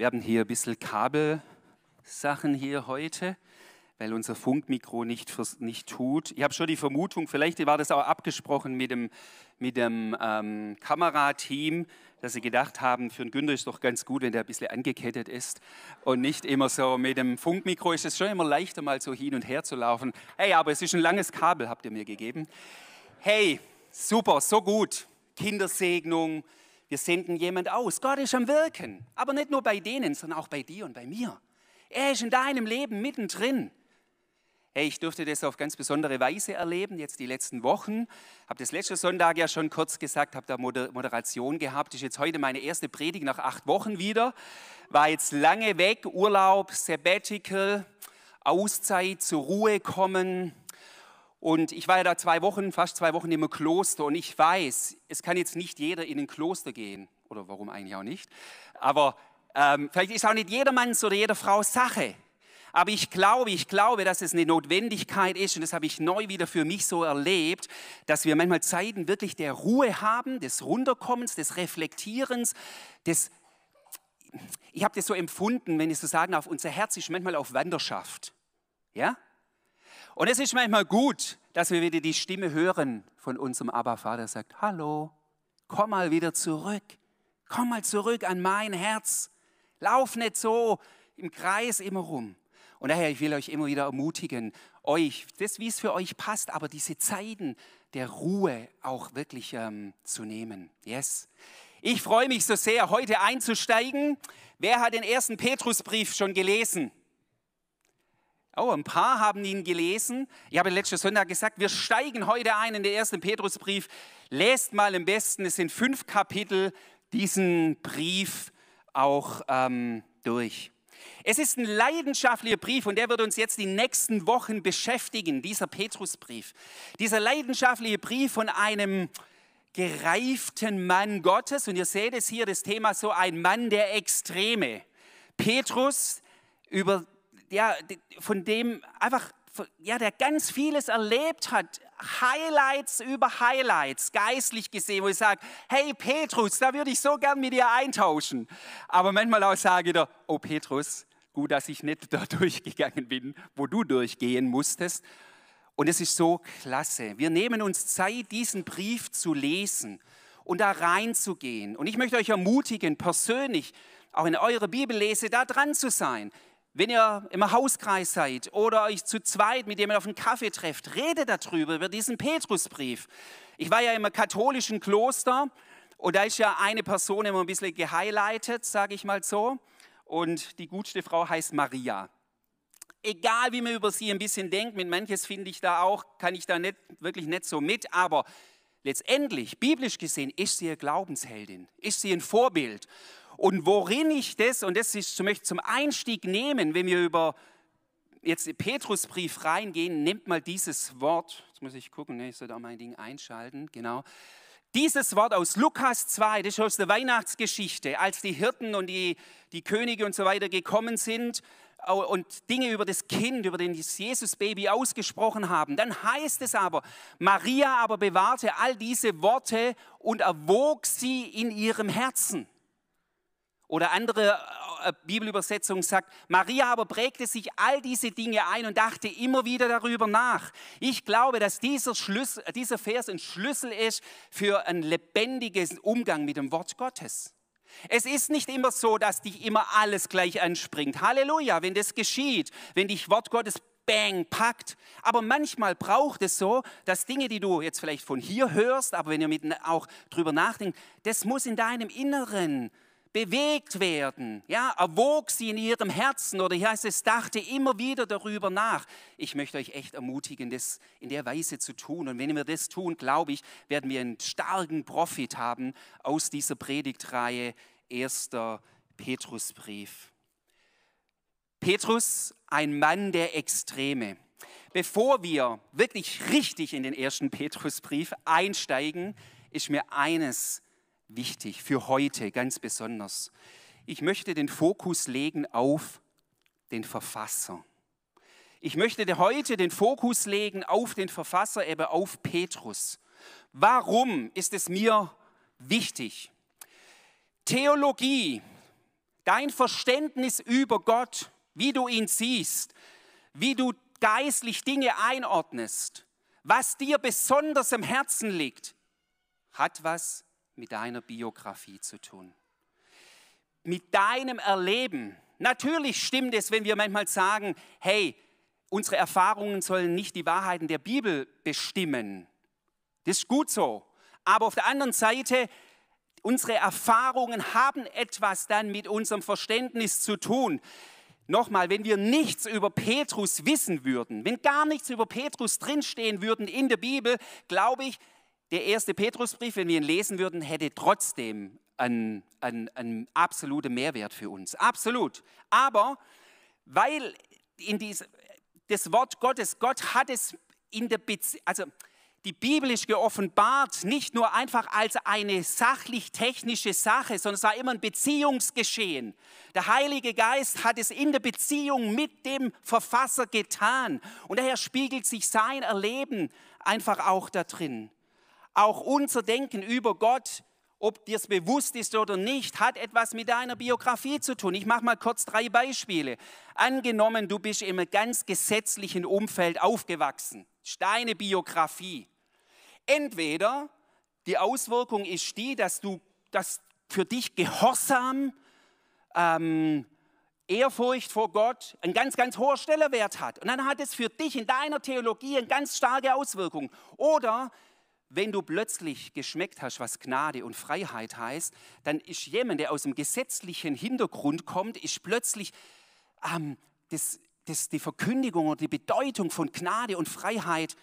Wir haben hier ein bisschen Kabelsachen hier heute, weil unser Funkmikro nicht, nicht tut. Ich habe schon die Vermutung, vielleicht war das auch abgesprochen mit dem, mit dem ähm, Kamerateam, dass sie gedacht haben, für einen Günther ist doch ganz gut, wenn der ein bisschen angekettet ist und nicht immer so mit dem Funkmikro ist es schon immer leichter, mal so hin und her zu laufen. Hey, aber es ist ein langes Kabel, habt ihr mir gegeben. Hey, super, so gut. Kindersegnung, wir senden jemand aus. Gott ist am Wirken, aber nicht nur bei denen, sondern auch bei dir und bei mir. Er ist in deinem Leben mittendrin. Hey, ich durfte das auf ganz besondere Weise erleben, jetzt die letzten Wochen. Habe das letzte Sonntag ja schon kurz gesagt, habe da Moderation gehabt. Ist jetzt heute meine erste Predigt nach acht Wochen wieder. War jetzt lange weg, Urlaub, Sabbatical, Auszeit, zur Ruhe kommen. Und ich war ja da zwei Wochen, fast zwei Wochen im Kloster und ich weiß, es kann jetzt nicht jeder in ein Kloster gehen. Oder warum eigentlich auch nicht. Aber ähm, vielleicht ist auch nicht jedermanns oder jeder Frau Sache. Aber ich glaube, ich glaube, dass es eine Notwendigkeit ist, und das habe ich neu wieder für mich so erlebt, dass wir manchmal Zeiten wirklich der Ruhe haben, des Runterkommens, des Reflektierens, des, ich habe das so empfunden, wenn ich so sagen darf, unser Herz ist manchmal auf Wanderschaft. Ja? Und es ist manchmal gut, dass wir wieder die Stimme hören von unserem Abba-Vater, sagt, hallo, komm mal wieder zurück, komm mal zurück an mein Herz, lauf nicht so im Kreis immer rum. Und daher, ich will euch immer wieder ermutigen, euch, das wie es für euch passt, aber diese Zeiten der Ruhe auch wirklich ähm, zu nehmen. Yes. Ich freue mich so sehr, heute einzusteigen. Wer hat den ersten Petrusbrief schon gelesen? Oh, ein paar haben ihn gelesen. Ich habe letzten Sonntag gesagt, wir steigen heute ein in den ersten Petrusbrief. Lest mal am besten, es sind fünf Kapitel, diesen Brief auch ähm, durch. Es ist ein leidenschaftlicher Brief und der wird uns jetzt die nächsten Wochen beschäftigen, dieser Petrusbrief. Dieser leidenschaftliche Brief von einem gereiften Mann Gottes und ihr seht es hier, das Thema so ein Mann der Extreme. Petrus, über, ja, von dem einfach, ja, der ganz vieles erlebt hat, Highlights über Highlights, geistlich gesehen, wo ich sage, hey Petrus, da würde ich so gern mit dir eintauschen. Aber manchmal auch sage ich dir, oh Petrus, gut, dass ich nicht da durchgegangen bin, wo du durchgehen musstest. Und es ist so klasse. Wir nehmen uns Zeit, diesen Brief zu lesen und da reinzugehen. Und ich möchte euch ermutigen, persönlich, auch in eurer Bibellese, da dran zu sein. Wenn ihr im Hauskreis seid oder euch zu zweit mit jemandem auf einen Kaffee trefft, redet darüber, über diesen Petrusbrief. Ich war ja im katholischen Kloster und da ist ja eine Person immer ein bisschen gehighlightet, sage ich mal so. Und die gutste Frau heißt Maria. Egal wie man über sie ein bisschen denkt, mit manches finde ich da auch, kann ich da nicht, wirklich nicht so mit, aber letztendlich, biblisch gesehen, ist sie eine Glaubensheldin, ist sie ein Vorbild. Und worin ich das, und das ist, möchte ich zum Einstieg nehmen, wenn wir über jetzt den Petrusbrief reingehen, nehmt mal dieses Wort, jetzt muss ich gucken, ne, ich soll da mein Ding einschalten, genau. Dieses Wort aus Lukas 2, das ist aus der Weihnachtsgeschichte, als die Hirten und die, die Könige und so weiter gekommen sind und Dinge über das Kind, über das Jesus-Baby ausgesprochen haben. Dann heißt es aber, Maria aber bewahrte all diese Worte und erwog sie in ihrem Herzen. Oder andere äh, äh, Bibelübersetzung sagt, Maria aber prägte sich all diese Dinge ein und dachte immer wieder darüber nach. Ich glaube, dass dieser, Schlüssel, dieser Vers ein Schlüssel ist für einen lebendigen Umgang mit dem Wort Gottes. Es ist nicht immer so, dass dich immer alles gleich anspringt. Halleluja, wenn das geschieht, wenn dich Wort Gottes bang packt. Aber manchmal braucht es so, dass Dinge, die du jetzt vielleicht von hier hörst, aber wenn ihr mit auch drüber nachdenkt, das muss in deinem Inneren bewegt werden. Ja, erwog sie in ihrem Herzen oder hier heißt es, dachte immer wieder darüber nach. Ich möchte euch echt ermutigen, das in der Weise zu tun. Und wenn wir das tun, glaube ich, werden wir einen starken Profit haben aus dieser Predigtreihe 1. Petrusbrief. Petrus, ein Mann der Extreme. Bevor wir wirklich richtig in den ersten Petrusbrief einsteigen, ist mir eines wichtig, für heute ganz besonders. Ich möchte den Fokus legen auf den Verfasser. Ich möchte heute den Fokus legen auf den Verfasser, eben auf Petrus. Warum ist es mir wichtig? Theologie, dein Verständnis über Gott, wie du ihn siehst, wie du geistlich Dinge einordnest, was dir besonders im Herzen liegt, hat was mit deiner Biografie zu tun. Mit deinem Erleben. Natürlich stimmt es, wenn wir manchmal sagen, hey, unsere Erfahrungen sollen nicht die Wahrheiten der Bibel bestimmen. Das ist gut so. Aber auf der anderen Seite, unsere Erfahrungen haben etwas dann mit unserem Verständnis zu tun. Nochmal, wenn wir nichts über Petrus wissen würden, wenn gar nichts über Petrus drinstehen würden in der Bibel, glaube ich, der erste Petrusbrief, wenn wir ihn lesen würden, hätte trotzdem einen, einen, einen absoluten Mehrwert für uns. Absolut. Aber weil in dies, das Wort Gottes, Gott hat es in der Beziehung, also die Bibel ist geoffenbart nicht nur einfach als eine sachlich-technische Sache, sondern es war immer ein Beziehungsgeschehen. Der Heilige Geist hat es in der Beziehung mit dem Verfasser getan und daher spiegelt sich sein Erleben einfach auch da drin. Auch unser Denken über Gott, ob dir es bewusst ist oder nicht, hat etwas mit deiner Biografie zu tun. Ich mache mal kurz drei Beispiele. Angenommen, du bist einem ganz gesetzlichen Umfeld aufgewachsen. Deine Biografie. Entweder die Auswirkung ist die, dass du dass für dich Gehorsam, ähm, Ehrfurcht vor Gott einen ganz, ganz hohen Stellenwert hat. Und dann hat es für dich in deiner Theologie eine ganz starke Auswirkung. Oder wenn du plötzlich geschmeckt hast, was Gnade und Freiheit heißt, dann ist jemand, der aus dem gesetzlichen Hintergrund kommt, ist plötzlich ähm, das, das, die Verkündigung oder die Bedeutung von Gnade und Freiheit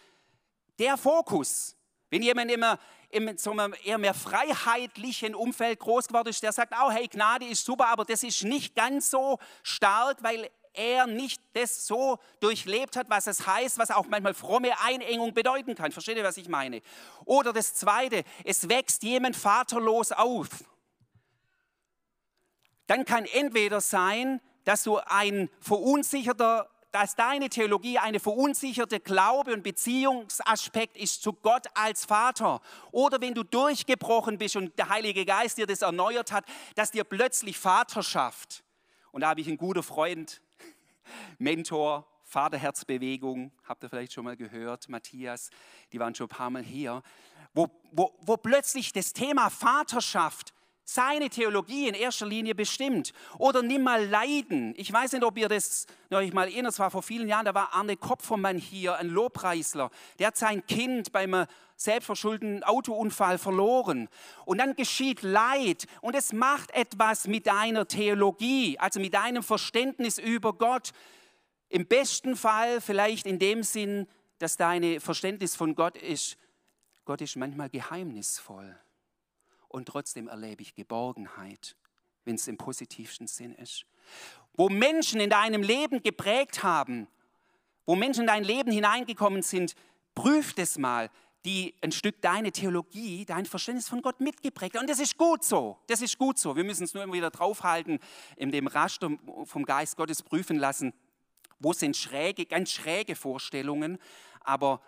der Fokus. Wenn jemand immer in so einem eher mehr freiheitlichen Umfeld groß geworden ist, der sagt auch, hey, Gnade ist super, aber das ist nicht ganz so stark, weil er nicht das so durchlebt hat, was es heißt, was auch manchmal fromme Einengung bedeuten kann. Versteht ihr, was ich meine? Oder das Zweite, es wächst jemand vaterlos auf. Dann kann entweder sein, dass du ein verunsicherter dass deine Theologie eine verunsicherte Glaube- und Beziehungsaspekt ist zu Gott als Vater. Oder wenn du durchgebrochen bist und der Heilige Geist dir das erneuert hat, dass dir plötzlich Vaterschaft. Und da habe ich einen guten Freund, Mentor, Vaterherzbewegung, habt ihr vielleicht schon mal gehört, Matthias, die waren schon ein paar Mal hier, wo, wo, wo plötzlich das Thema Vaterschaft seine Theologie in erster Linie bestimmt. Oder nimm mal Leiden. Ich weiß nicht, ob ihr das euch mal erinnert, es war vor vielen Jahren, da war Arne Kopfermann hier, ein Lobpreisler. Der hat sein Kind beim selbstverschuldeten Autounfall verloren. Und dann geschieht Leid und es macht etwas mit deiner Theologie, also mit deinem Verständnis über Gott. Im besten Fall vielleicht in dem Sinn, dass dein Verständnis von Gott ist, Gott ist manchmal geheimnisvoll und trotzdem erlebe ich Geborgenheit, wenn es im positivsten Sinn ist. Wo Menschen in deinem Leben geprägt haben, wo Menschen in dein Leben hineingekommen sind, prüf das mal, die ein Stück deine Theologie, dein Verständnis von Gott mitgeprägt haben. Und das ist gut so. Das ist gut so. Wir müssen es nur immer wieder draufhalten, in dem Raster vom Geist Gottes prüfen lassen, wo sind schräge, ganz schräge Vorstellungen. Aber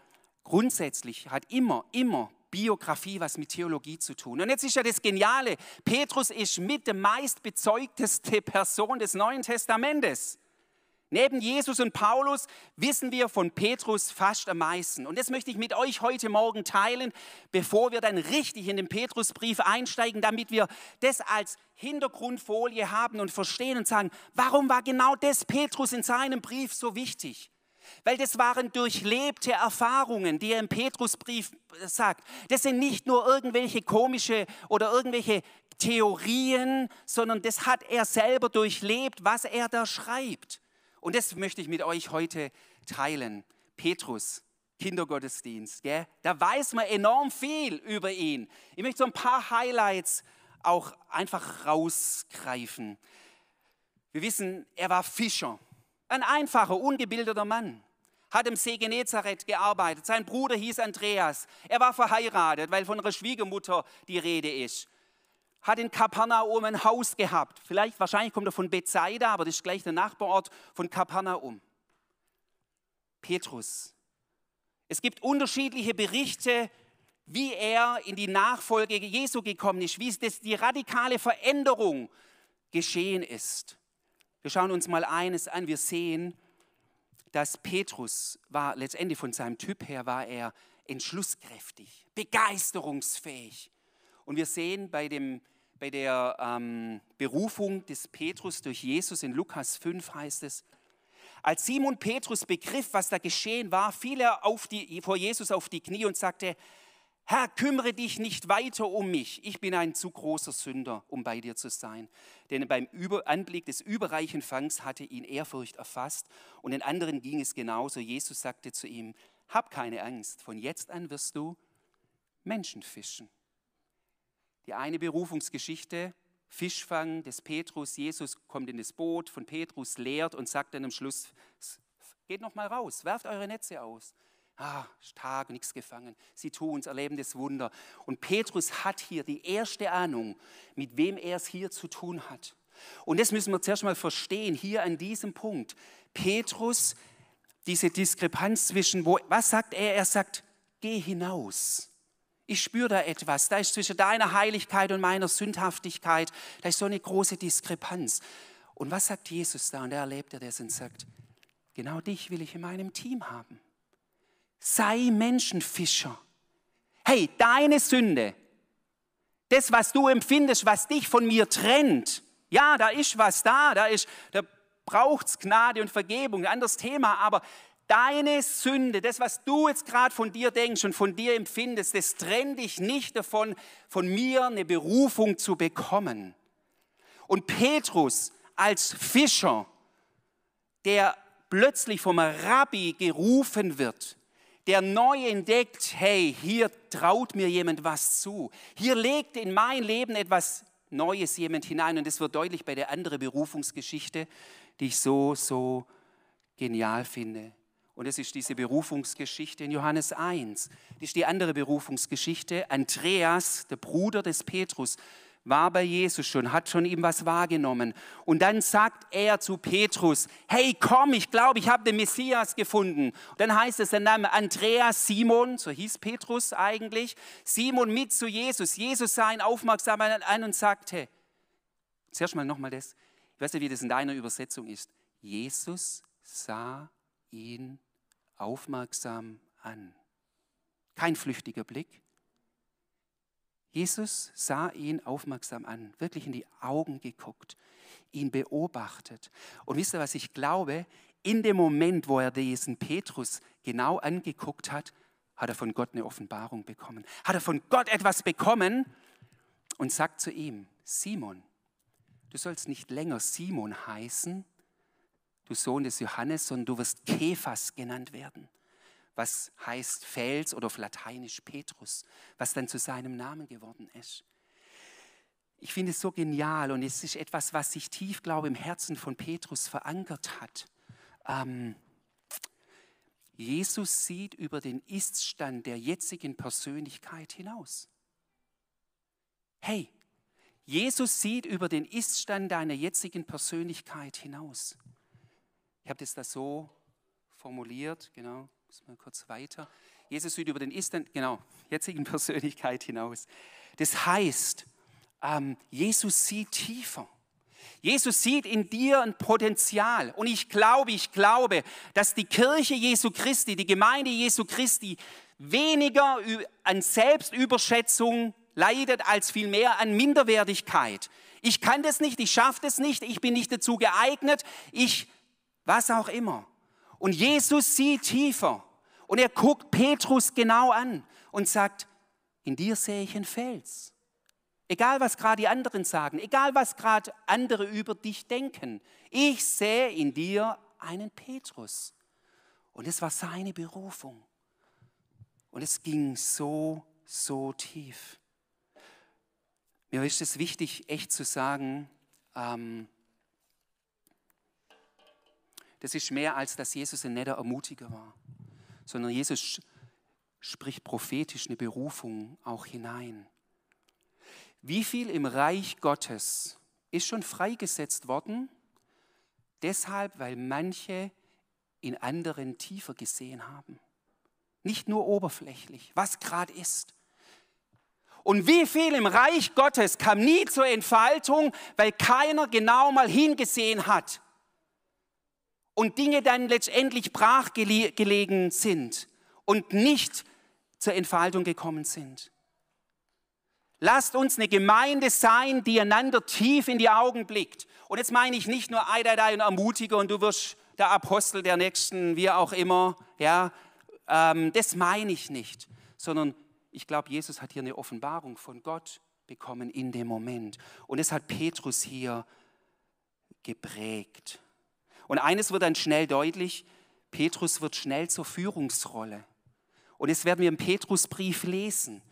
grundsätzlich hat immer, immer Biografie was mit Theologie zu tun. Und jetzt ist ja das Geniale, Petrus ist mit der meistbezeugteste Person des Neuen Testamentes. Neben Jesus und Paulus wissen wir von Petrus fast am meisten. Und das möchte ich mit euch heute Morgen teilen, bevor wir dann richtig in den Petrusbrief einsteigen, damit wir das als Hintergrundfolie haben und verstehen und sagen, warum war genau das Petrus in seinem Brief so wichtig? Weil das waren durchlebte Erfahrungen, die er im Petrusbrief sagt. Das sind nicht nur irgendwelche komische oder irgendwelche Theorien, sondern das hat er selber durchlebt, was er da schreibt. Und das möchte ich mit euch heute teilen. Petrus, Kindergottesdienst, gell? da weiß man enorm viel über ihn. Ich möchte so ein paar Highlights auch einfach rausgreifen. Wir wissen, er war Fischer. Ein einfacher, ungebildeter Mann. Hat im See Genezareth gearbeitet. Sein Bruder hieß Andreas. Er war verheiratet, weil von ihrer Schwiegermutter die Rede ist. Hat in Kapernaum ein Haus gehabt. Vielleicht, wahrscheinlich kommt er von Bethsaida, aber das ist gleich der Nachbarort von Kapernaum. Petrus. Es gibt unterschiedliche Berichte, wie er in die Nachfolge Jesu gekommen ist, wie es die radikale Veränderung geschehen ist. Wir schauen uns mal eines an. Wir sehen, dass Petrus war letztendlich von seinem Typ her war er entschlusskräftig, begeisterungsfähig. Und wir sehen bei, dem, bei der ähm, Berufung des Petrus durch Jesus in Lukas 5 heißt es, als Simon Petrus begriff, was da geschehen war, fiel er die, vor Jesus auf die Knie und sagte, Herr, kümmere dich nicht weiter um mich. Ich bin ein zu großer Sünder, um bei dir zu sein. Denn beim Anblick des überreichen Fangs hatte ihn Ehrfurcht erfasst und den anderen ging es genauso. Jesus sagte zu ihm, hab keine Angst, von jetzt an wirst du Menschen fischen. Die eine Berufungsgeschichte, Fischfang des Petrus, Jesus kommt in das Boot von Petrus, lehrt und sagt dann am Schluss, geht noch mal raus, werft eure Netze aus. Ah, Tag, nichts gefangen. Sie tun es, erleben das Wunder. Und Petrus hat hier die erste Ahnung, mit wem er es hier zu tun hat. Und das müssen wir zuerst mal verstehen, hier an diesem Punkt. Petrus, diese Diskrepanz zwischen, wo, was sagt er? Er sagt, geh hinaus. Ich spüre da etwas. Da ist zwischen deiner Heiligkeit und meiner Sündhaftigkeit, da ist so eine große Diskrepanz. Und was sagt Jesus da? Und er erlebt er das und sagt, genau dich will ich in meinem Team haben. Sei Menschenfischer. Hey, deine Sünde, das, was du empfindest, was dich von mir trennt, ja, da ist was da, da, ist, da braucht es Gnade und Vergebung, ein anderes Thema, aber deine Sünde, das, was du jetzt gerade von dir denkst und von dir empfindest, das trennt dich nicht davon, von mir eine Berufung zu bekommen. Und Petrus als Fischer, der plötzlich vom Rabbi gerufen wird, der neu entdeckt, hey, hier traut mir jemand was zu. Hier legt in mein Leben etwas Neues jemand hinein. Und das wird deutlich bei der anderen Berufungsgeschichte, die ich so, so genial finde. Und das ist diese Berufungsgeschichte in Johannes 1. Das ist die andere Berufungsgeschichte. Andreas, der Bruder des Petrus, war bei Jesus schon, hat schon ihm was wahrgenommen. Und dann sagt er zu Petrus, hey komm, ich glaube, ich habe den Messias gefunden. Und dann heißt es, der Name Andreas Simon, so hieß Petrus eigentlich, Simon mit zu Jesus. Jesus sah ihn aufmerksam an und sagte, zuerst mal nochmal das, ich weiß nicht, wie das in deiner Übersetzung ist. Jesus sah ihn aufmerksam an. Kein flüchtiger Blick, Jesus sah ihn aufmerksam an, wirklich in die Augen geguckt, ihn beobachtet. Und wisst ihr, was ich glaube? In dem Moment, wo er diesen Petrus genau angeguckt hat, hat er von Gott eine Offenbarung bekommen. Hat er von Gott etwas bekommen und sagt zu ihm, Simon, du sollst nicht länger Simon heißen, du Sohn des Johannes, sondern du wirst Kephas genannt werden was heißt Fels oder auf Lateinisch Petrus, was dann zu seinem Namen geworden ist. Ich finde es so genial und es ist etwas, was sich tief, glaube ich, im Herzen von Petrus verankert hat. Ähm, Jesus sieht über den Iststand der jetzigen Persönlichkeit hinaus. Hey, Jesus sieht über den Iststand deiner jetzigen Persönlichkeit hinaus. Ich habe das da so formuliert, genau. Muss mal kurz weiter. Jesus sieht über den Ist, genau, jetzigen Persönlichkeit hinaus. Das heißt, ähm, Jesus sieht tiefer. Jesus sieht in dir ein Potenzial. Und ich glaube, ich glaube, dass die Kirche Jesu Christi, die Gemeinde Jesu Christi, weniger an Selbstüberschätzung leidet als vielmehr an Minderwertigkeit. Ich kann das nicht, ich schaffe das nicht, ich bin nicht dazu geeignet, ich, was auch immer. Und Jesus sieht tiefer. Und er guckt Petrus genau an und sagt, in dir sehe ich einen Fels. Egal, was gerade die anderen sagen, egal, was gerade andere über dich denken, ich sehe in dir einen Petrus. Und es war seine Berufung. Und es ging so, so tief. Mir ist es wichtig, echt zu sagen, ähm, das ist mehr als dass Jesus ein netter Ermutiger war, sondern Jesus spricht prophetisch eine Berufung auch hinein. Wie viel im Reich Gottes ist schon freigesetzt worden? Deshalb, weil manche in anderen tiefer gesehen haben. Nicht nur oberflächlich, was gerade ist. Und wie viel im Reich Gottes kam nie zur Entfaltung, weil keiner genau mal hingesehen hat und Dinge dann letztendlich brachgelegen sind und nicht zur Entfaltung gekommen sind. Lasst uns eine Gemeinde sein, die einander tief in die Augen blickt. Und jetzt meine ich nicht nur Eidadei und ermutige und du wirst der Apostel der Nächsten, wie auch immer. Ja, ähm, das meine ich nicht, sondern ich glaube, Jesus hat hier eine Offenbarung von Gott bekommen in dem Moment. Und es hat Petrus hier geprägt. Und eines wird dann schnell deutlich, Petrus wird schnell zur Führungsrolle. Und das werden wir im Petrusbrief lesen.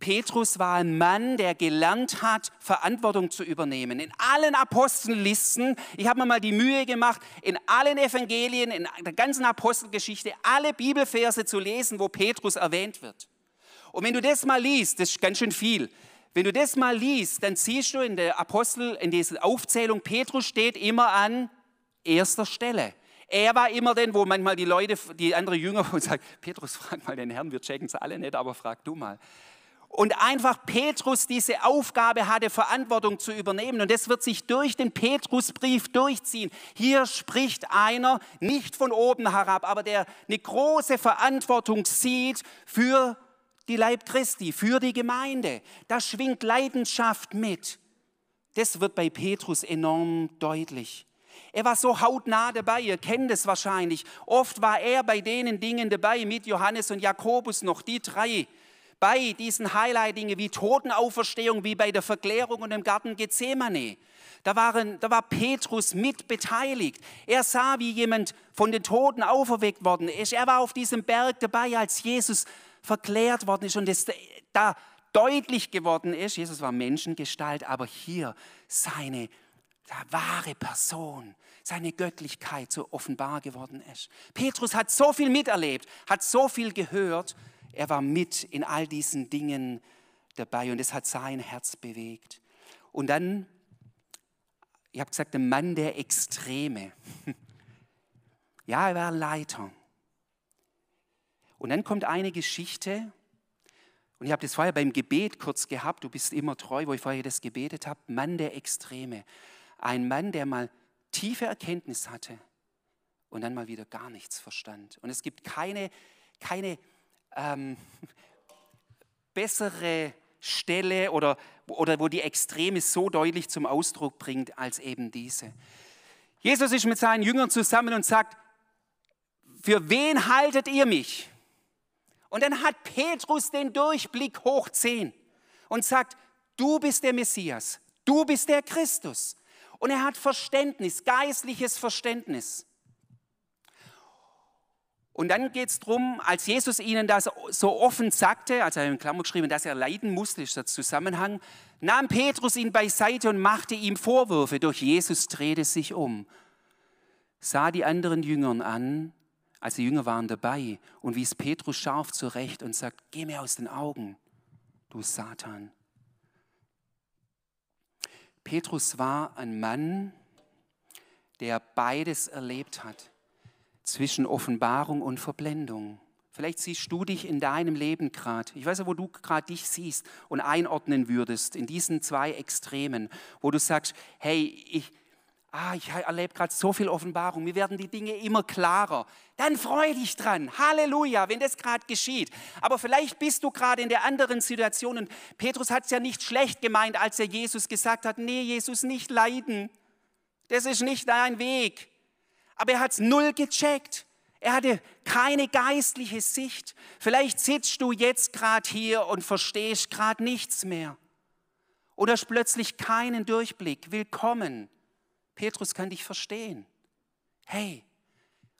Petrus war ein Mann, der gelernt hat, Verantwortung zu übernehmen. In allen Apostellisten, ich habe mir mal die Mühe gemacht, in allen Evangelien, in der ganzen Apostelgeschichte, alle Bibelverse zu lesen, wo Petrus erwähnt wird. Und wenn du das mal liest, das ist ganz schön viel, wenn du das mal liest, dann siehst du in der Apostel, in dieser Aufzählung, Petrus steht immer an erster Stelle. Er war immer den, wo manchmal die Leute, die anderen Jünger sagen, Petrus, frag mal den Herrn, wir checken es alle nicht, aber frag du mal und einfach Petrus diese Aufgabe hatte, Verantwortung zu übernehmen. Und das wird sich durch den Petrusbrief durchziehen. Hier spricht einer nicht von oben herab, aber der eine große Verantwortung sieht für die Leib Christi, für die Gemeinde. Da schwingt Leidenschaft mit. Das wird bei Petrus enorm deutlich. Er war so hautnah dabei, ihr kennt es wahrscheinlich. Oft war er bei denen Dingen dabei, mit Johannes und Jakobus noch, die drei bei diesen Highlight-Dingen wie Totenauferstehung, wie bei der Verklärung und im Garten Gethsemane. Da, waren, da war Petrus mit beteiligt. Er sah, wie jemand von den Toten auferweckt worden ist. Er war auf diesem Berg dabei, als Jesus verklärt worden ist und es da deutlich geworden ist, Jesus war Menschengestalt, aber hier seine wahre Person, seine Göttlichkeit so offenbar geworden ist. Petrus hat so viel miterlebt, hat so viel gehört, er war mit in all diesen Dingen dabei und es hat sein Herz bewegt. Und dann, ich habe gesagt, der Mann der Extreme. Ja, er war Leiter. Und dann kommt eine Geschichte, und ich habe das vorher beim Gebet kurz gehabt, du bist immer treu, wo ich vorher das gebetet habe, Mann der Extreme. Ein Mann, der mal tiefe Erkenntnis hatte und dann mal wieder gar nichts verstand. Und es gibt keine, keine ähm, bessere Stelle oder, oder wo die Extreme so deutlich zum Ausdruck bringt als eben diese. Jesus ist mit seinen Jüngern zusammen und sagt, für wen haltet ihr mich? Und dann hat Petrus den Durchblick hoch 10 und sagt, du bist der Messias, du bist der Christus. Und er hat Verständnis, geistliches Verständnis. Und dann geht es darum, als Jesus ihnen das so offen sagte, also er in Klammer geschrieben, dass er leiden musste, ist der Zusammenhang, nahm Petrus ihn beiseite und machte ihm Vorwürfe. Doch Jesus drehte sich um, sah die anderen Jüngern an, also die Jünger waren dabei, und wies Petrus scharf zurecht und sagt, geh mir aus den Augen, du Satan. Petrus war ein Mann, der beides erlebt hat zwischen Offenbarung und Verblendung. Vielleicht siehst du dich in deinem Leben gerade. Ich weiß ja, wo du gerade dich siehst und einordnen würdest in diesen zwei Extremen, wo du sagst, hey, ich, ah, ich erlebe gerade so viel Offenbarung, mir werden die Dinge immer klarer. Dann freu dich dran. Halleluja, wenn das gerade geschieht. Aber vielleicht bist du gerade in der anderen Situation und Petrus hat es ja nicht schlecht gemeint, als er Jesus gesagt hat, nee, Jesus, nicht leiden. Das ist nicht dein Weg. Aber er hat es null gecheckt. Er hatte keine geistliche Sicht. Vielleicht sitzt du jetzt gerade hier und verstehst gerade nichts mehr. Oder hast plötzlich keinen Durchblick. Willkommen. Petrus kann dich verstehen. Hey,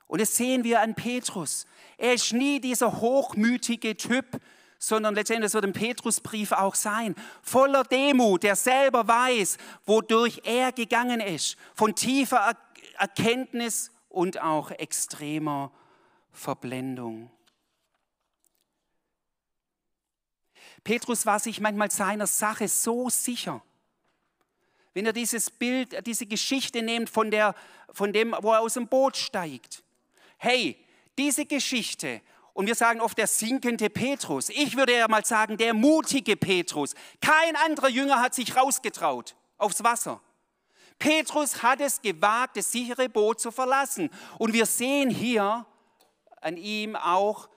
und das sehen wir an Petrus. Er ist nie dieser hochmütige Typ, sondern letztendlich, wird im Petrusbrief auch sein, voller Demut, der selber weiß, wodurch er gegangen ist, von tiefer Erkenntnis und auch extremer Verblendung. Petrus war sich manchmal seiner Sache so sicher. Wenn er dieses Bild, diese Geschichte nimmt von, der, von dem, wo er aus dem Boot steigt. Hey, diese Geschichte Und wir sagen oft der sinkende Petrus. Ich würde ja mal sagen, der mutige Petrus. Kein anderer Jünger hat sich rausgetraut aufs Wasser. Petrus hat es gewagt, das sichere Boot zu verlassen. Und wir sehen hier an ihm auch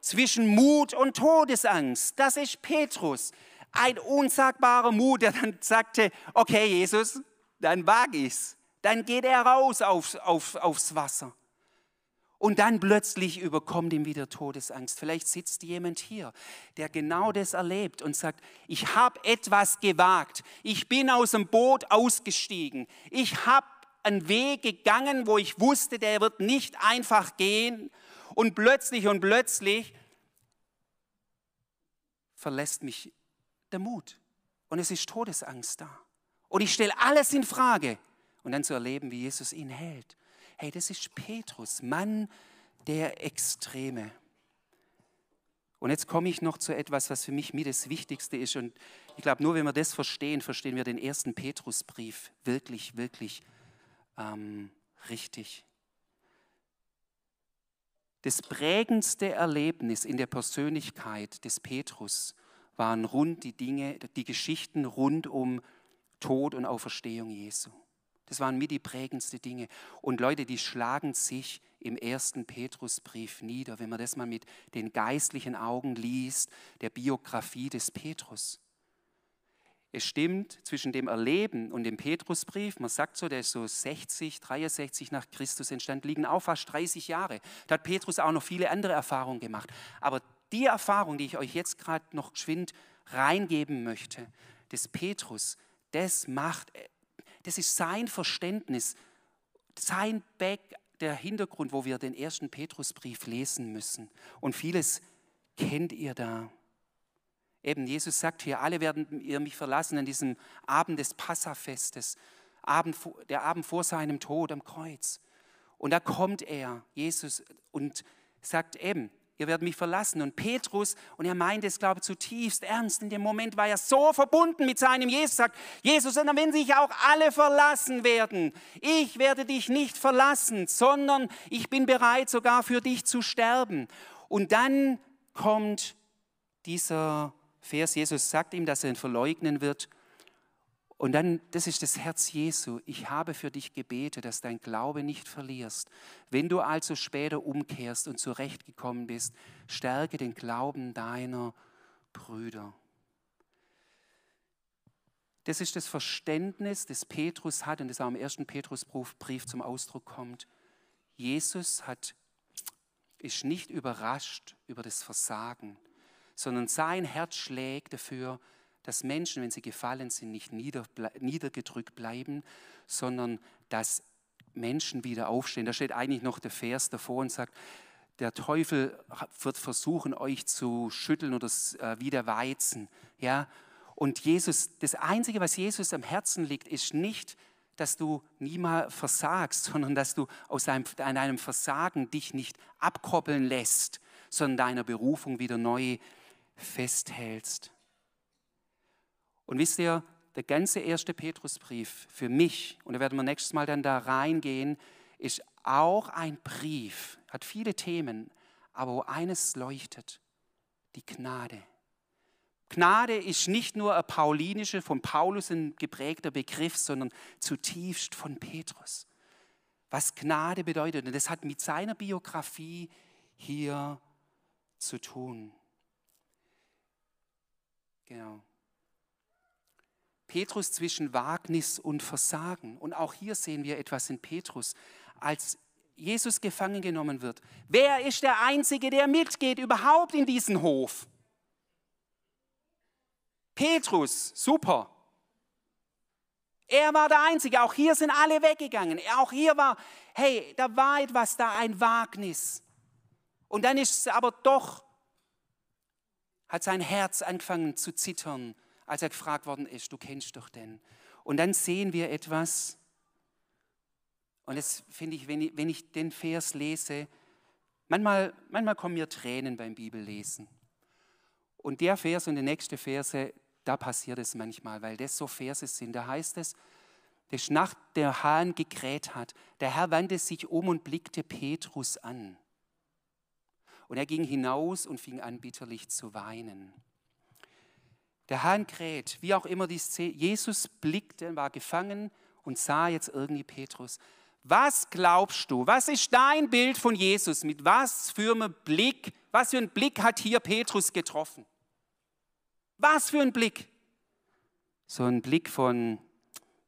zwischen Mut und Todesangst. Das ist Petrus. Ein unsagbarer Mut, der dann sagte, okay Jesus, dann wage ich's. Dann geht er raus auf, auf, aufs Wasser. Und dann plötzlich überkommt ihm wieder Todesangst. Vielleicht sitzt jemand hier, der genau das erlebt und sagt, ich habe etwas gewagt. Ich bin aus dem Boot ausgestiegen. Ich habe einen Weg gegangen, wo ich wusste, der wird nicht einfach gehen. Und plötzlich und plötzlich verlässt mich der Mut. Und es ist Todesangst da. Und ich stelle alles in Frage. Und dann zu erleben, wie Jesus ihn hält hey, das ist Petrus, Mann der Extreme. Und jetzt komme ich noch zu etwas, was für mich mit das Wichtigste ist. Und ich glaube, nur wenn wir das verstehen, verstehen wir den ersten Petrusbrief wirklich, wirklich ähm, richtig. Das prägendste Erlebnis in der Persönlichkeit des Petrus waren rund die Dinge, die Geschichten rund um Tod und Auferstehung Jesu. Das waren mit die prägendsten Dinge. Und Leute, die schlagen sich im ersten Petrusbrief nieder, wenn man das mal mit den geistlichen Augen liest, der Biografie des Petrus. Es stimmt, zwischen dem Erleben und dem Petrusbrief, man sagt so, der ist so 60, 63 nach Christus entstanden, liegen auch fast 30 Jahre. Da hat Petrus auch noch viele andere Erfahrungen gemacht. Aber die Erfahrung, die ich euch jetzt gerade noch geschwind reingeben möchte, des Petrus, das macht das ist sein Verständnis, sein Back, der Hintergrund, wo wir den ersten Petrusbrief lesen müssen. Und vieles kennt ihr da. Eben, Jesus sagt hier, alle werden ihr mich verlassen an diesem Abend des Passafestes, Abend, der Abend vor seinem Tod am Kreuz. Und da kommt er, Jesus, und sagt eben, ihr werdet mich verlassen. Und Petrus, und er meint es, glaube ich, zutiefst ernst, in dem Moment war er so verbunden mit seinem Jesus, sagt, Jesus, und wenn sich auch alle verlassen werden, ich werde dich nicht verlassen, sondern ich bin bereit sogar für dich zu sterben. Und dann kommt dieser Vers, Jesus sagt ihm, dass er ihn verleugnen wird und dann, das ist das Herz Jesu. Ich habe für dich gebetet, dass dein Glaube nicht verlierst. Wenn du also später umkehrst und zurechtgekommen bist, stärke den Glauben deiner Brüder. Das ist das Verständnis, das Petrus hat und das auch im ersten Petrusbrief zum Ausdruck kommt. Jesus hat, ist nicht überrascht über das Versagen, sondern sein Herz schlägt dafür, dass Menschen, wenn sie gefallen sind, nicht niedergedrückt bleiben, sondern dass Menschen wieder aufstehen. Da steht eigentlich noch der Vers davor und sagt, der Teufel wird versuchen, euch zu schütteln oder äh, wie der Weizen. Ja? Und Jesus, das Einzige, was Jesus am Herzen liegt, ist nicht, dass du niemals versagst, sondern dass du aus einem, an einem Versagen dich nicht abkoppeln lässt, sondern deiner Berufung wieder neu festhältst. Und wisst ihr, der ganze erste Petrusbrief für mich, und da werden wir nächstes Mal dann da reingehen, ist auch ein Brief, hat viele Themen, aber wo eines leuchtet, die Gnade. Gnade ist nicht nur ein paulinischer, von Paulus ein geprägter Begriff, sondern zutiefst von Petrus. Was Gnade bedeutet, und das hat mit seiner Biografie hier zu tun. Genau. Petrus zwischen Wagnis und Versagen. Und auch hier sehen wir etwas in Petrus, als Jesus gefangen genommen wird. Wer ist der Einzige, der mitgeht überhaupt in diesen Hof? Petrus, super. Er war der Einzige. Auch hier sind alle weggegangen. Auch hier war, hey, da war etwas da, ein Wagnis. Und dann ist es aber doch, hat sein Herz angefangen zu zittern als er gefragt worden ist, du kennst doch den. Und dann sehen wir etwas, und das finde ich wenn, ich, wenn ich den Vers lese, manchmal, manchmal kommen mir Tränen beim Bibellesen. Und der Vers und der nächste Verse, da passiert es manchmal, weil das so Verse sind. Da heißt es, dass nach der Hahn gekräht hat, der Herr wandte sich um und blickte Petrus an. Und er ging hinaus und fing an, bitterlich zu weinen. Der Hahn kräht, wie auch immer die Szene. Jesus blickte, war gefangen und sah jetzt irgendwie Petrus. Was glaubst du? Was ist dein Bild von Jesus? Mit was für einem Blick, was für ein Blick hat hier Petrus getroffen? Was für ein Blick? So ein Blick von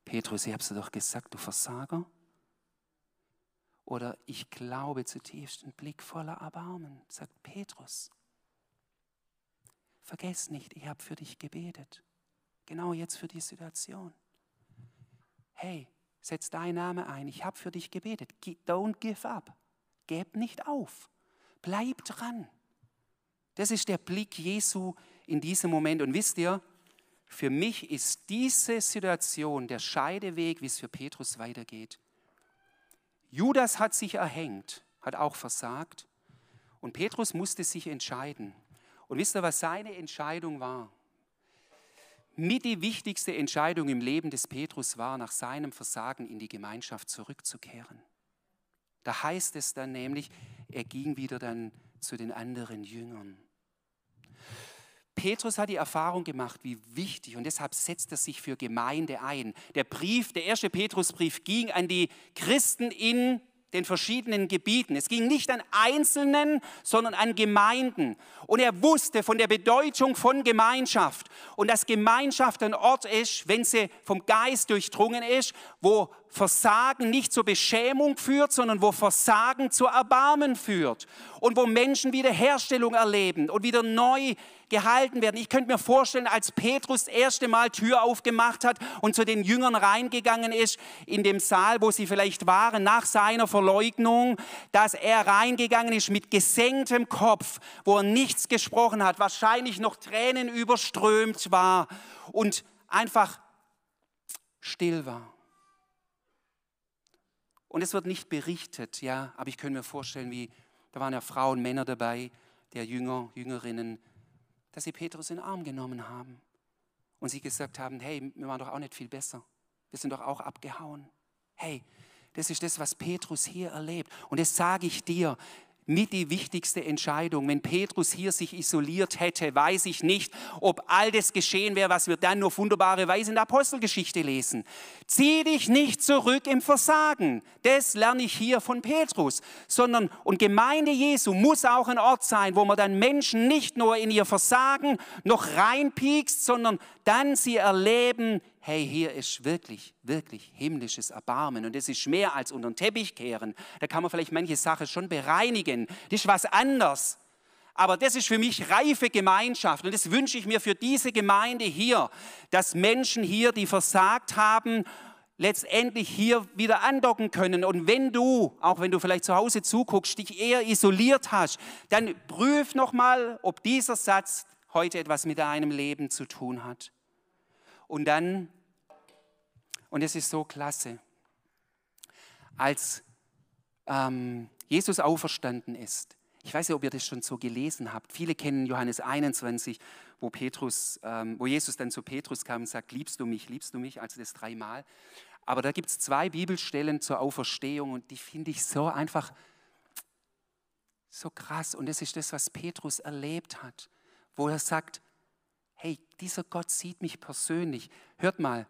Petrus, ich hab's dir doch gesagt, du Versager. Oder ich glaube zutiefst, ein Blick voller Erbarmen, sagt Petrus. Vergiss nicht, ich habe für dich gebetet. Genau jetzt für die Situation. Hey, setz deinen Namen ein. Ich habe für dich gebetet. Don't give up. Gib nicht auf. Bleib dran. Das ist der Blick Jesu in diesem Moment. Und wisst ihr, für mich ist diese Situation der Scheideweg, wie es für Petrus weitergeht. Judas hat sich erhängt, hat auch versagt. Und Petrus musste sich entscheiden. Und wisst ihr, was seine Entscheidung war? Mit die wichtigste Entscheidung im Leben des Petrus war, nach seinem Versagen in die Gemeinschaft zurückzukehren. Da heißt es dann nämlich, er ging wieder dann zu den anderen Jüngern. Petrus hat die Erfahrung gemacht, wie wichtig, und deshalb setzt er sich für Gemeinde ein. Der Brief, der erste Petrusbrief ging an die Christen in den verschiedenen Gebieten. Es ging nicht an Einzelnen, sondern an Gemeinden. Und er wusste von der Bedeutung von Gemeinschaft und dass Gemeinschaft ein Ort ist, wenn sie vom Geist durchdrungen ist, wo Versagen nicht zur Beschämung führt, sondern wo Versagen zur Erbarmen führt und wo Menschen Wiederherstellung erleben und wieder neu gehalten werden. Ich könnte mir vorstellen, als Petrus das erste Mal Tür aufgemacht hat und zu den Jüngern reingegangen ist in dem Saal, wo sie vielleicht waren, nach seiner Verleugnung, dass er reingegangen ist mit gesenktem Kopf, wo er nichts gesprochen hat, wahrscheinlich noch Tränen überströmt war und einfach still war. Und es wird nicht berichtet, ja, aber ich könnte mir vorstellen, wie da waren ja Frauen, Männer dabei, der Jünger, Jüngerinnen, dass sie Petrus in den Arm genommen haben und sie gesagt haben, hey, wir waren doch auch nicht viel besser. Wir sind doch auch abgehauen. Hey, das ist das, was Petrus hier erlebt. Und das sage ich dir, mit die wichtigste Entscheidung. Wenn Petrus hier sich isoliert hätte, weiß ich nicht, ob all das geschehen wäre, was wir dann nur wunderbare Weise in der Apostelgeschichte lesen. Zieh dich nicht zurück im Versagen. Das lerne ich hier von Petrus. Sondern, und Gemeinde Jesu muss auch ein Ort sein, wo man dann Menschen nicht nur in ihr Versagen noch reinpiekst, sondern dann sie erleben, hey, hier ist wirklich, wirklich himmlisches Erbarmen und es ist mehr als unter den Teppich kehren. Da kann man vielleicht manche Sachen schon bereinigen. Das ist was anderes. Aber das ist für mich reife Gemeinschaft und das wünsche ich mir für diese Gemeinde hier, dass Menschen hier, die versagt haben, letztendlich hier wieder andocken können. Und wenn du, auch wenn du vielleicht zu Hause zuguckst, dich eher isoliert hast, dann prüf nochmal, ob dieser Satz heute etwas mit deinem Leben zu tun hat. Und dann, und es ist so klasse, als ähm, Jesus auferstanden ist, ich weiß nicht, ob ihr das schon so gelesen habt. Viele kennen Johannes 21, wo, Petrus, ähm, wo Jesus dann zu Petrus kam und sagt, liebst du mich, liebst du mich, also das dreimal. Aber da gibt es zwei Bibelstellen zur Auferstehung und die finde ich so einfach so krass. Und das ist das, was Petrus erlebt hat, wo er sagt, hey, dieser Gott sieht mich persönlich. Hört mal,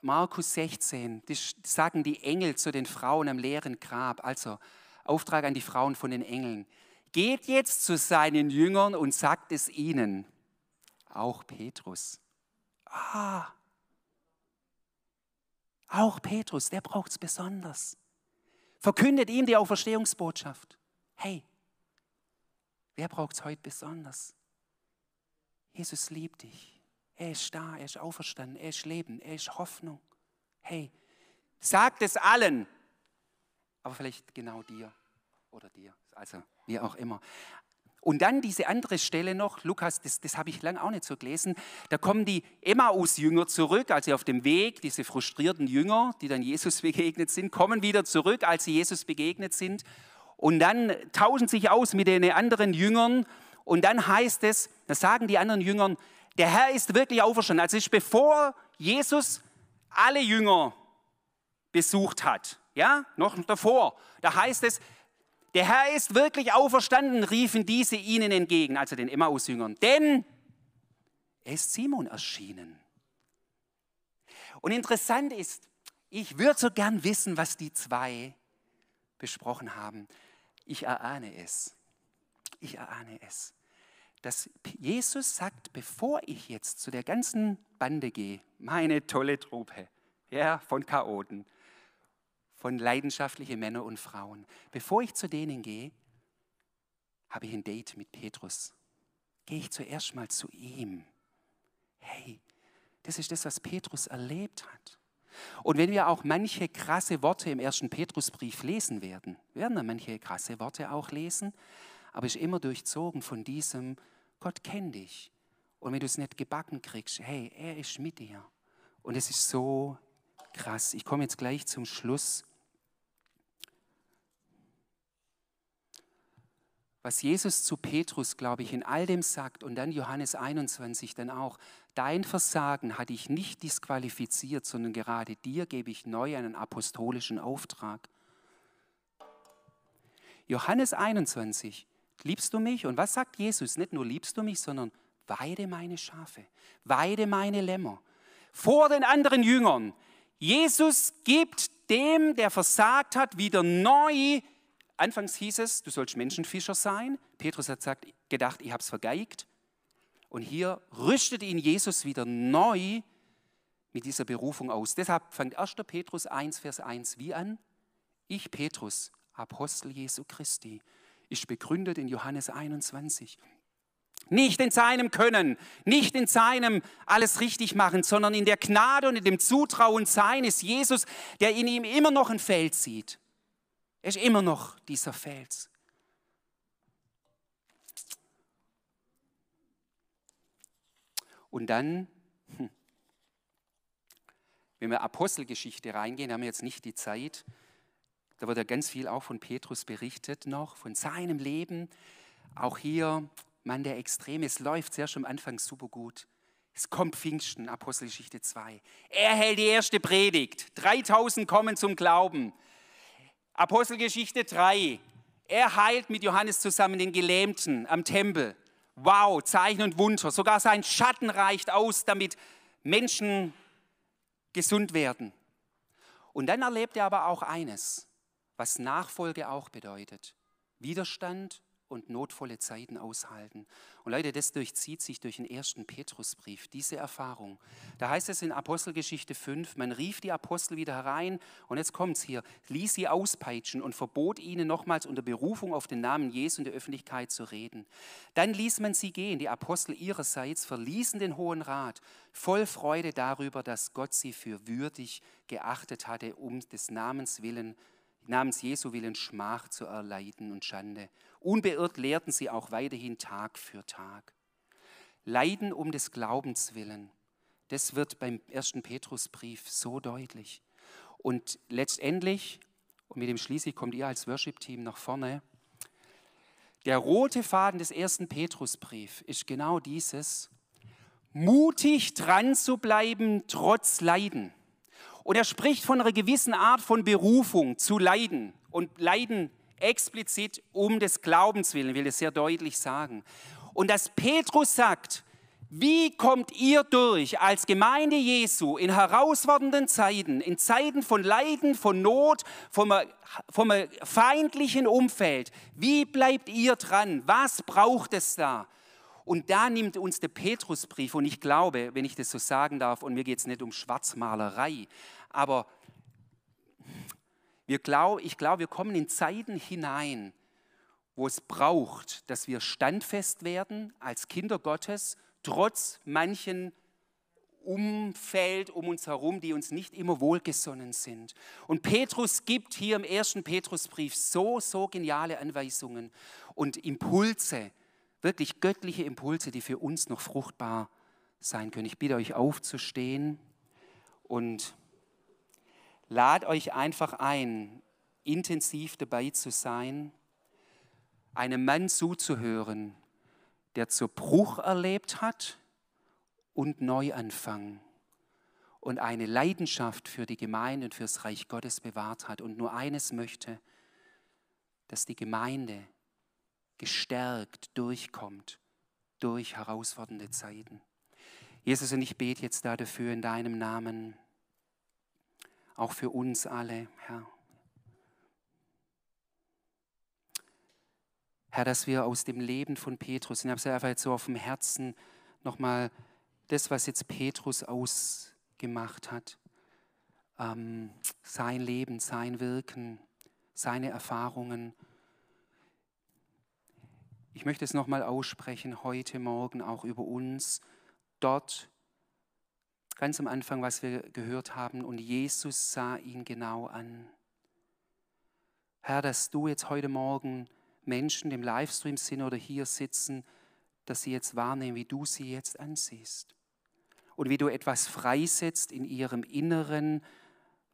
Markus 16, das sagen die Engel zu den Frauen am leeren Grab. Also Auftrag an die Frauen von den Engeln. Geht jetzt zu seinen Jüngern und sagt es ihnen. Auch Petrus. Ah, auch Petrus, der braucht es besonders. Verkündet ihm die Auferstehungsbotschaft. Hey, wer braucht es heute besonders? Jesus liebt dich. Er ist da, er ist auferstanden, er ist Leben, er ist Hoffnung. Hey, sagt es allen, aber vielleicht genau dir oder dir, also wie auch immer. Und dann diese andere Stelle noch, Lukas, das, das habe ich lange auch nicht so gelesen, da kommen die Emmaus-Jünger zurück, als sie auf dem Weg, diese frustrierten Jünger, die dann Jesus begegnet sind, kommen wieder zurück, als sie Jesus begegnet sind. Und dann tauschen sich aus mit den anderen Jüngern und dann heißt es, da sagen die anderen Jüngern, der Herr ist wirklich auferstanden. Also ist bevor Jesus alle Jünger besucht hat, ja, noch davor, da heißt es, der Herr ist wirklich auferstanden, riefen diese ihnen entgegen, also den Emmaus-Jüngern. Denn er ist Simon erschienen. Und interessant ist, ich würde so gern wissen, was die zwei besprochen haben. Ich erahne es. Ich erahne es. Dass Jesus sagt, bevor ich jetzt zu der ganzen Bande gehe, meine tolle Truppe ja, von Chaoten, von leidenschaftlichen Männern und Frauen, bevor ich zu denen gehe, habe ich ein Date mit Petrus. Gehe ich zuerst mal zu ihm. Hey, das ist das, was Petrus erlebt hat. Und wenn wir auch manche krasse Worte im ersten Petrusbrief lesen werden, werden wir manche krasse Worte auch lesen, aber ist immer durchzogen von diesem, Gott kennt dich. Und wenn du es nicht gebacken kriegst, hey, er ist mit dir. Und es ist so krass. Ich komme jetzt gleich zum Schluss. Was Jesus zu Petrus, glaube ich, in all dem sagt und dann Johannes 21 dann auch, dein Versagen hat dich nicht disqualifiziert, sondern gerade dir gebe ich neu einen apostolischen Auftrag. Johannes 21, liebst du mich? Und was sagt Jesus? Nicht nur liebst du mich, sondern weide meine Schafe, weide meine Lämmer. Vor den anderen Jüngern. Jesus gibt dem, der versagt hat, wieder neu Anfangs hieß es, du sollst Menschenfischer sein. Petrus hat gesagt, gedacht, ich habe es vergeigt. Und hier rüstet ihn Jesus wieder neu mit dieser Berufung aus. Deshalb fängt 1. Petrus 1, Vers 1 wie an? Ich, Petrus, Apostel Jesu Christi, ist begründet in Johannes 21. Nicht in seinem Können, nicht in seinem alles richtig machen, sondern in der Gnade und in dem Zutrauen seines Jesus, der in ihm immer noch ein Feld sieht. Er ist immer noch dieser Fels. Und dann, hm, wenn wir Apostelgeschichte reingehen, haben wir jetzt nicht die Zeit. Da wird ja ganz viel auch von Petrus berichtet noch, von seinem Leben. Auch hier, Mann, der Extreme, es läuft sehr schon am Anfang super gut. Es kommt Pfingsten, Apostelgeschichte 2. Er hält die erste Predigt. 3000 kommen zum Glauben. Apostelgeschichte 3. Er heilt mit Johannes zusammen den Gelähmten am Tempel. Wow, Zeichen und Wunder. Sogar sein Schatten reicht aus, damit Menschen gesund werden. Und dann erlebt er aber auch eines, was Nachfolge auch bedeutet. Widerstand und notvolle Zeiten aushalten. Und Leute, das durchzieht sich durch den ersten Petrusbrief, diese Erfahrung. Da heißt es in Apostelgeschichte 5, man rief die Apostel wieder herein und jetzt kommt es hier, ließ sie auspeitschen und verbot ihnen nochmals unter Berufung auf den Namen Jesu in der Öffentlichkeit zu reden. Dann ließ man sie gehen, die Apostel ihrerseits verließen den Hohen Rat, voll Freude darüber, dass Gott sie für würdig geachtet hatte, um des Namens willen namens Jesu willen Schmach zu erleiden und Schande. Unbeirrt lehrten sie auch weiterhin Tag für Tag. Leiden um des Glaubens willen, das wird beim ersten Petrusbrief so deutlich. Und letztendlich, und mit dem schließlich kommt ihr als Worship-Team nach vorne, der rote Faden des ersten Petrusbrief ist genau dieses, mutig dran zu bleiben trotz Leiden. Und er spricht von einer gewissen Art von Berufung zu leiden und leiden explizit um des Glaubens willen, will es sehr deutlich sagen. Und dass Petrus sagt, wie kommt ihr durch als Gemeinde Jesu in herausfordernden Zeiten, in Zeiten von Leiden, von Not, vom, vom feindlichen Umfeld? Wie bleibt ihr dran? Was braucht es da? Und da nimmt uns der Petrusbrief, und ich glaube, wenn ich das so sagen darf, und mir geht es nicht um Schwarzmalerei, aber wir glaub, ich glaube, wir kommen in Zeiten hinein, wo es braucht, dass wir standfest werden als Kinder Gottes, trotz manchen Umfeld um uns herum, die uns nicht immer wohlgesonnen sind. Und Petrus gibt hier im ersten Petrusbrief so, so geniale Anweisungen und Impulse, wirklich göttliche Impulse, die für uns noch fruchtbar sein können. Ich bitte euch aufzustehen und lad euch einfach ein, intensiv dabei zu sein, einem Mann zuzuhören, der zu Bruch erlebt hat und Neuanfang und eine Leidenschaft für die Gemeinde und fürs Reich Gottes bewahrt hat und nur eines möchte, dass die Gemeinde gestärkt durchkommt durch herausfordernde Zeiten. Jesus, und ich bete jetzt da dafür in deinem Namen, auch für uns alle, Herr. Herr, dass wir aus dem Leben von Petrus, ich habe es einfach jetzt so auf dem Herzen, nochmal das, was jetzt Petrus ausgemacht hat, ähm, sein Leben, sein Wirken, seine Erfahrungen. Ich möchte es nochmal aussprechen, heute Morgen auch über uns, dort, ganz am Anfang, was wir gehört haben, und Jesus sah ihn genau an. Herr, dass du jetzt heute Morgen Menschen im Livestream sind oder hier sitzen, dass sie jetzt wahrnehmen, wie du sie jetzt ansiehst. Und wie du etwas freisetzt in ihrem Inneren,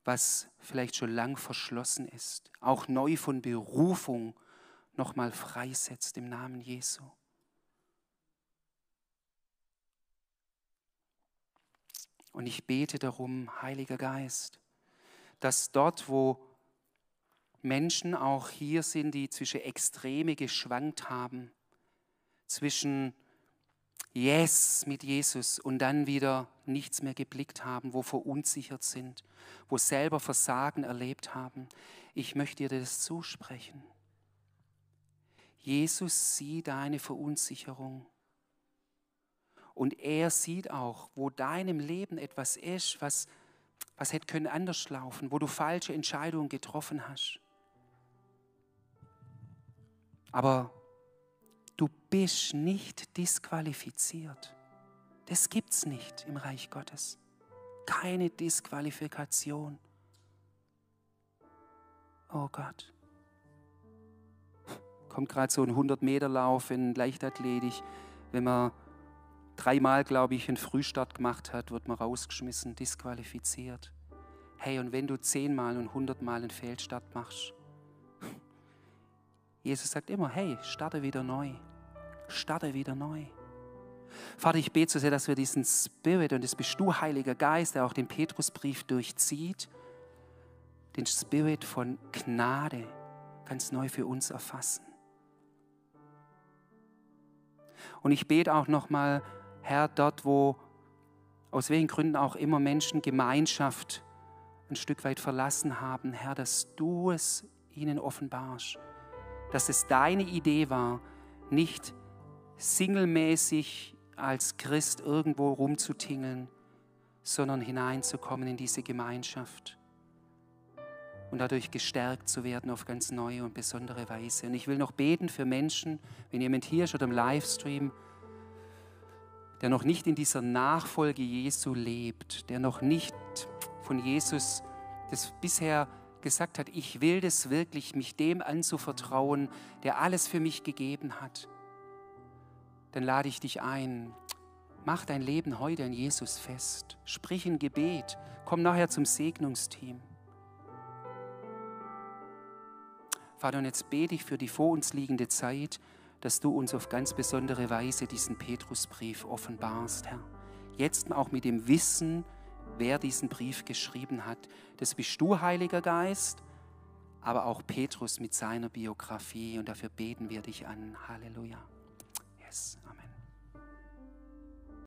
was vielleicht schon lang verschlossen ist. Auch neu von Berufung nochmal freisetzt im Namen Jesu. Und ich bete darum, Heiliger Geist, dass dort, wo Menschen auch hier sind, die zwischen Extreme geschwankt haben, zwischen Yes mit Jesus und dann wieder nichts mehr geblickt haben, wo verunsichert sind, wo selber Versagen erlebt haben. Ich möchte dir das zusprechen. Jesus sieht deine Verunsicherung. Und er sieht auch, wo deinem Leben etwas ist, was, was hätte können anders laufen, wo du falsche Entscheidungen getroffen hast. Aber du bist nicht disqualifiziert. Das gibt es nicht im Reich Gottes. Keine Disqualifikation. Oh Gott. Kommt gerade so ein 100-Meter-Lauf in Leichtathletik. Wenn man dreimal, glaube ich, einen Frühstart gemacht hat, wird man rausgeschmissen, disqualifiziert. Hey, und wenn du zehnmal und hundertmal einen Fehlstart machst, Jesus sagt immer, hey, starte wieder neu. Starte wieder neu. Vater, ich bete so sehr, dass wir diesen Spirit, und das bist du, Heiliger Geist, der auch den Petrusbrief durchzieht, den Spirit von Gnade ganz neu für uns erfassen. Und ich bete auch nochmal, Herr, dort, wo aus welchen Gründen auch immer Menschen Gemeinschaft ein Stück weit verlassen haben, Herr, dass du es ihnen offenbarst dass es deine Idee war, nicht singlemäßig als Christ irgendwo rumzutingeln, sondern hineinzukommen in diese Gemeinschaft und dadurch gestärkt zu werden auf ganz neue und besondere Weise. Und ich will noch beten für Menschen, wenn jemand hier ist oder im Livestream, der noch nicht in dieser Nachfolge Jesu lebt, der noch nicht von Jesus das bisher gesagt hat, ich will das wirklich, mich dem anzuvertrauen, der alles für mich gegeben hat, dann lade ich dich ein, mach dein Leben heute an Jesus fest. Sprich ein Gebet, komm nachher zum Segnungsteam. Vater, und jetzt bete ich für die vor uns liegende Zeit, dass du uns auf ganz besondere Weise diesen Petrusbrief offenbarst, Herr. Jetzt auch mit dem Wissen, wer diesen Brief geschrieben hat. Das bist du, Heiliger Geist, aber auch Petrus mit seiner Biografie. Und dafür beten wir dich an. Halleluja. Yes.